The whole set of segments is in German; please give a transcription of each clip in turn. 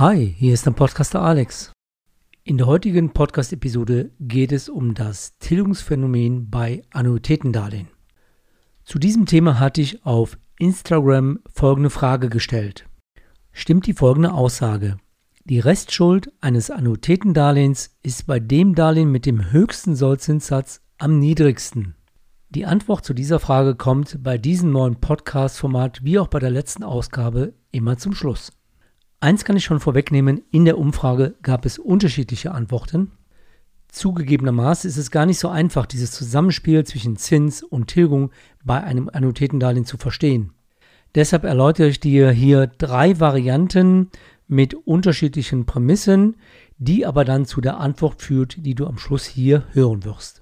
Hi, hier ist der Podcaster Alex. In der heutigen Podcast-Episode geht es um das Tilgungsphänomen bei Annuitätendarlehen. Zu diesem Thema hatte ich auf Instagram folgende Frage gestellt. Stimmt die folgende Aussage? Die Restschuld eines Annuitätendarlehens ist bei dem Darlehen mit dem höchsten Sollzinssatz am niedrigsten. Die Antwort zu dieser Frage kommt bei diesem neuen Podcast-Format wie auch bei der letzten Ausgabe immer zum Schluss. Eins kann ich schon vorwegnehmen, in der Umfrage gab es unterschiedliche Antworten. Zugegebenermaßen ist es gar nicht so einfach, dieses Zusammenspiel zwischen Zins und Tilgung bei einem Annuitätendarlehen zu verstehen. Deshalb erläutere ich dir hier drei Varianten mit unterschiedlichen Prämissen, die aber dann zu der Antwort führt, die du am Schluss hier hören wirst.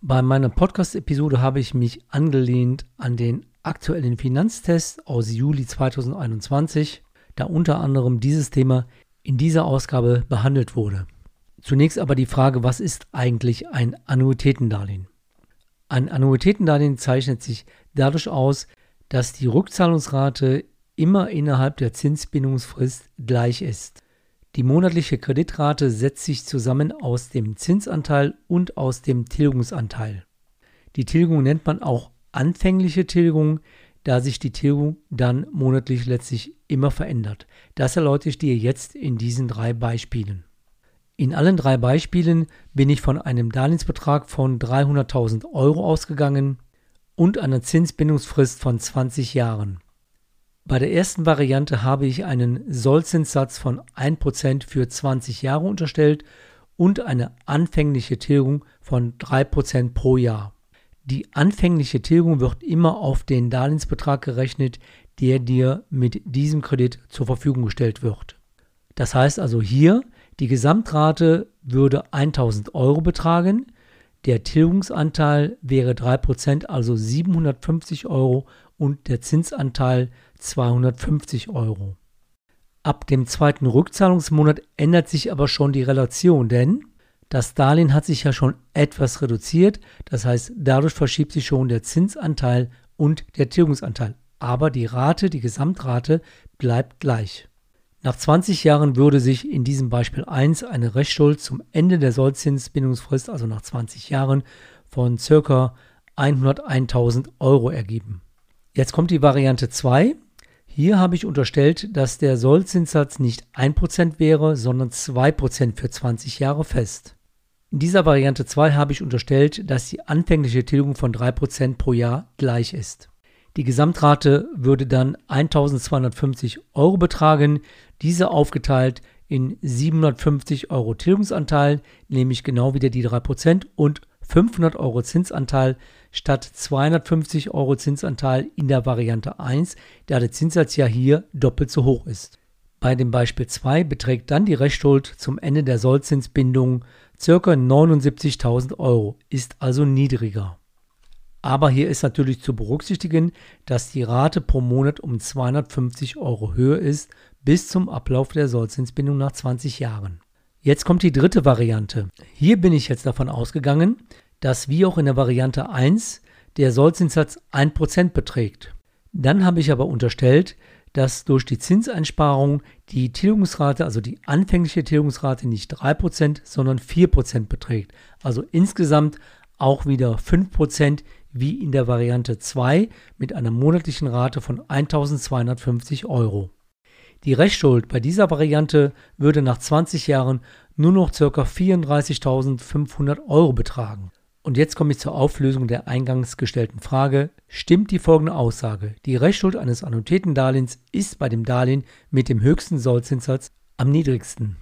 Bei meiner Podcast-Episode habe ich mich angelehnt an den aktuellen Finanztest aus Juli 2021 da unter anderem dieses Thema in dieser Ausgabe behandelt wurde. Zunächst aber die Frage, was ist eigentlich ein Annuitätendarlehen? Ein Annuitätendarlehen zeichnet sich dadurch aus, dass die Rückzahlungsrate immer innerhalb der Zinsbindungsfrist gleich ist. Die monatliche Kreditrate setzt sich zusammen aus dem Zinsanteil und aus dem Tilgungsanteil. Die Tilgung nennt man auch anfängliche Tilgung, da sich die Tilgung dann monatlich letztlich immer verändert. Das erläutere ich dir jetzt in diesen drei Beispielen. In allen drei Beispielen bin ich von einem Darlehensbetrag von 300.000 Euro ausgegangen und einer Zinsbindungsfrist von 20 Jahren. Bei der ersten Variante habe ich einen Sollzinssatz von 1% für 20 Jahre unterstellt und eine anfängliche Tilgung von 3% pro Jahr. Die anfängliche Tilgung wird immer auf den Darlehensbetrag gerechnet, der dir mit diesem Kredit zur Verfügung gestellt wird. Das heißt also hier, die Gesamtrate würde 1000 Euro betragen, der Tilgungsanteil wäre 3%, also 750 Euro und der Zinsanteil 250 Euro. Ab dem zweiten Rückzahlungsmonat ändert sich aber schon die Relation, denn das Darlehen hat sich ja schon etwas reduziert, das heißt, dadurch verschiebt sich schon der Zinsanteil und der Tilgungsanteil. Aber die Rate, die Gesamtrate bleibt gleich. Nach 20 Jahren würde sich in diesem Beispiel 1 eine Restschuld zum Ende der Sollzinsbindungsfrist, also nach 20 Jahren, von ca. 101.000 Euro ergeben. Jetzt kommt die Variante 2. Hier habe ich unterstellt, dass der Sollzinssatz nicht 1% wäre, sondern 2% für 20 Jahre fest. In dieser Variante 2 habe ich unterstellt, dass die anfängliche Tilgung von 3% pro Jahr gleich ist. Die Gesamtrate würde dann 1250 Euro betragen, diese aufgeteilt in 750 Euro Tilgungsanteil, nämlich genau wieder die 3% und 500 Euro Zinsanteil statt 250 Euro Zinsanteil in der Variante 1, da der Zinssatz ja hier doppelt so hoch ist. Bei dem Beispiel 2 beträgt dann die Restschuld zum Ende der Sollzinsbindung ca. 79.000 Euro, ist also niedriger. Aber hier ist natürlich zu berücksichtigen, dass die Rate pro Monat um 250 Euro höher ist bis zum Ablauf der Sollzinsbindung nach 20 Jahren. Jetzt kommt die dritte Variante. Hier bin ich jetzt davon ausgegangen, dass wie auch in der Variante 1 der Sollzinssatz 1% beträgt. Dann habe ich aber unterstellt, dass durch die Zinseinsparung die Tilgungsrate, also die anfängliche Tilgungsrate nicht 3%, sondern 4% beträgt. Also insgesamt auch wieder 5% wie in der Variante 2 mit einer monatlichen Rate von 1250 Euro. Die Restschuld bei dieser Variante würde nach 20 Jahren nur noch ca. 34.500 Euro betragen. Und jetzt komme ich zur Auflösung der eingangs gestellten Frage. Stimmt die folgende Aussage? Die Rechtsschuld eines Annuitätendarlehens ist bei dem Darlehen mit dem höchsten Sollzinssatz am niedrigsten.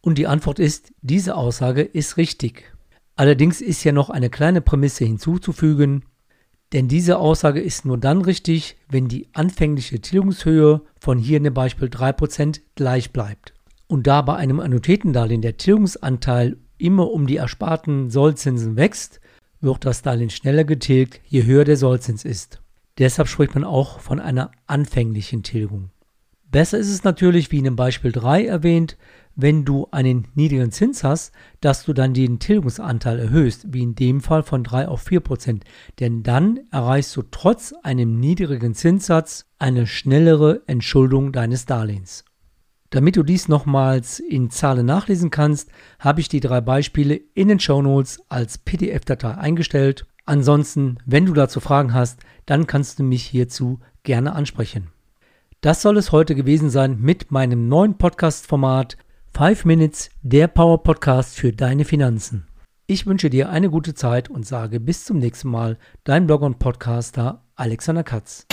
Und die Antwort ist, diese Aussage ist richtig. Allerdings ist ja noch eine kleine Prämisse hinzuzufügen, denn diese Aussage ist nur dann richtig, wenn die anfängliche Tilgungshöhe von hier in dem Beispiel 3% gleich bleibt. Und da bei einem Annuitätendarlehen der Tilgungsanteil immer um die ersparten Sollzinsen wächst, wird das Darlehen schneller getilgt, je höher der Sollzins ist. Deshalb spricht man auch von einer anfänglichen Tilgung. Besser ist es natürlich, wie in dem Beispiel 3 erwähnt, wenn du einen niedrigen Zins hast, dass du dann den Tilgungsanteil erhöhst, wie in dem Fall von 3 auf 4 Prozent. Denn dann erreichst du trotz einem niedrigen Zinssatz eine schnellere Entschuldung deines Darlehens. Damit du dies nochmals in Zahlen nachlesen kannst, habe ich die drei Beispiele in den Show Notes als PDF-Datei eingestellt. Ansonsten, wenn du dazu Fragen hast, dann kannst du mich hierzu gerne ansprechen. Das soll es heute gewesen sein mit meinem neuen Podcast-Format 5 Minutes, der Power Podcast für deine Finanzen. Ich wünsche dir eine gute Zeit und sage bis zum nächsten Mal, dein Blogger und Podcaster Alexander Katz.